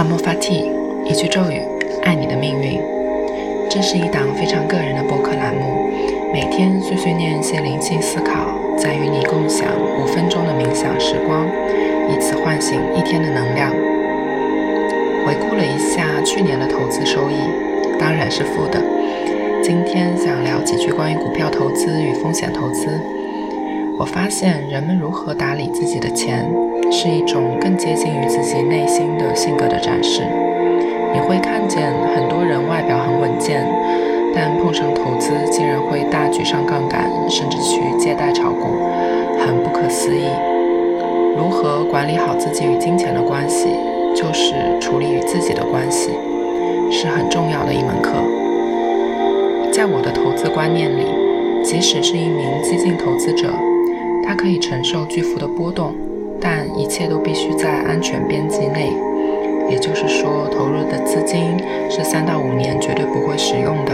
阿莫法蒂，一句咒语，爱你的命运。这是一档非常个人的播客栏目，每天碎碎念一些灵性思考，再与你共享五分钟的冥想时光，以此唤醒一天的能量。回顾了一下去年的投资收益，当然是负的。今天想聊几句关于股票投资与风险投资。我发现人们如何打理自己的钱，是一种更接近于自己内心的性格的展示。你会看见很多人外表很稳健，但碰上投资竟然会大举上杠杆，甚至去借贷炒股，很不可思议。如何管理好自己与金钱的关系，就是处理与自己的关系，是很重要的一门课。在我的投资观念里，即使是一名激进投资者。它可以承受巨幅的波动，但一切都必须在安全边际内。也就是说，投入的资金是三到五年绝对不会使用的，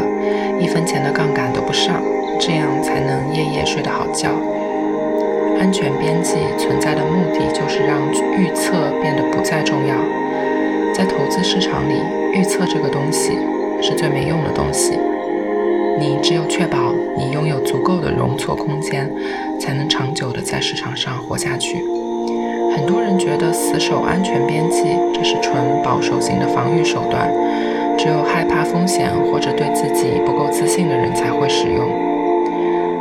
一分钱的杠杆都不上，这样才能夜夜睡得好觉。安全边际存在的目的就是让预测变得不再重要。在投资市场里，预测这个东西是最没用的东西。你只有确保你拥有足够的容错空间，才能长久地在市场上活下去。很多人觉得死守安全边际，这是纯保守型的防御手段，只有害怕风险或者对自己不够自信的人才会使用。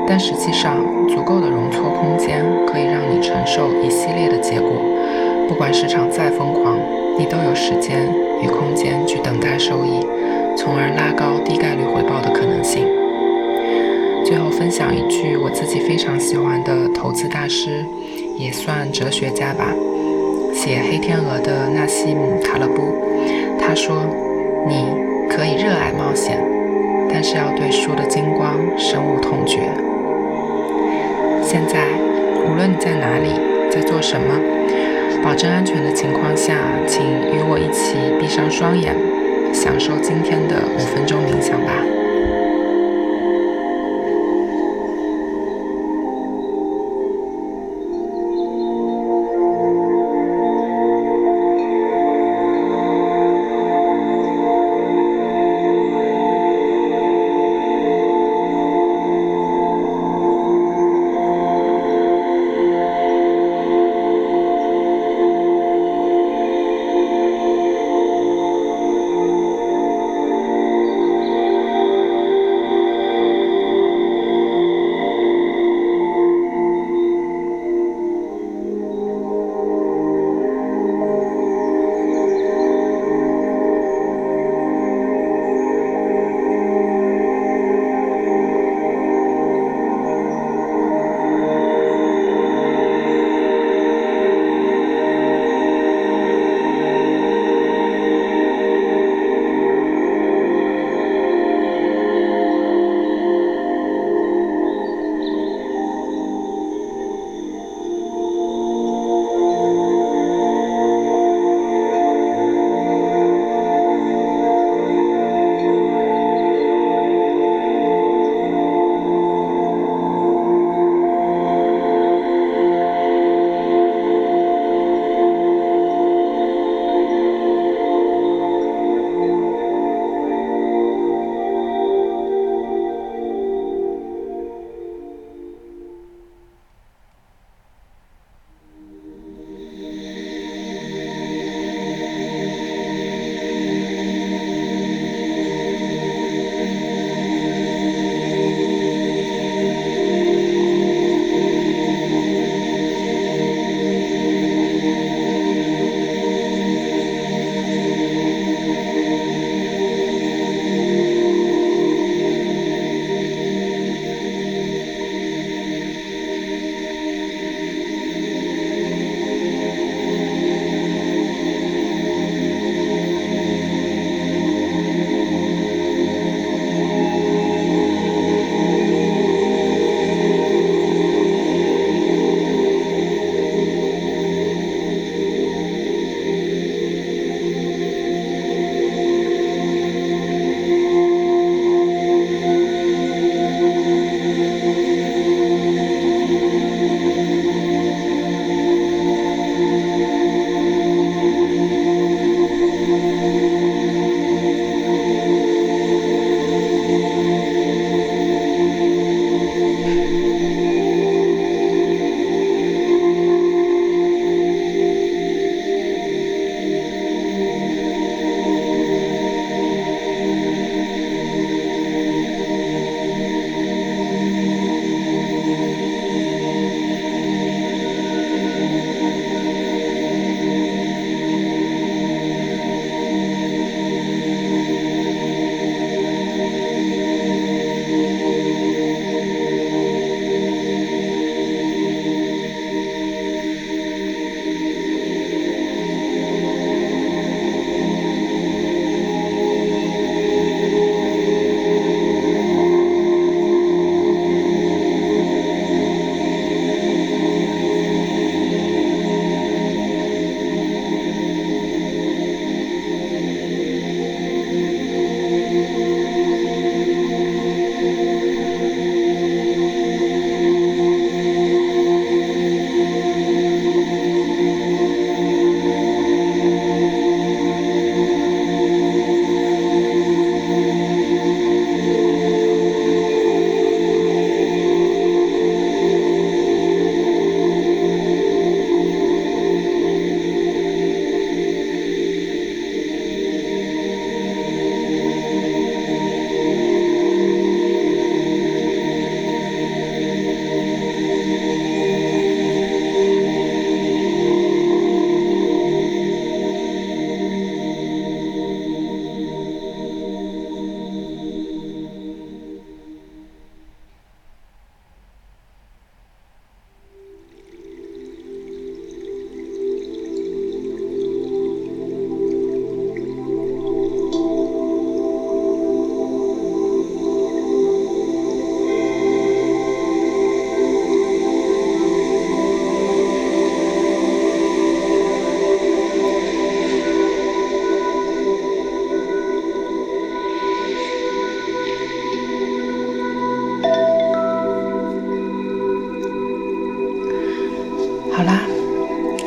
但实际上，足够的容错空间可以让你承受一系列的结果。不管市场再疯狂，你都有时间与空间去等待收益。从而拉高低概率回报的可能性。最后分享一句我自己非常喜欢的投资大师，也算哲学家吧，写《黑天鹅》的纳西姆·塔勒布，他说：“你可以热爱冒险，但是要对输的精光深恶痛绝。”现在，无论你在哪里，在做什么，保证安全的情况下，请与我一起闭上双眼。享受今天的五分钟冥想吧。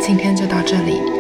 今天就到这里。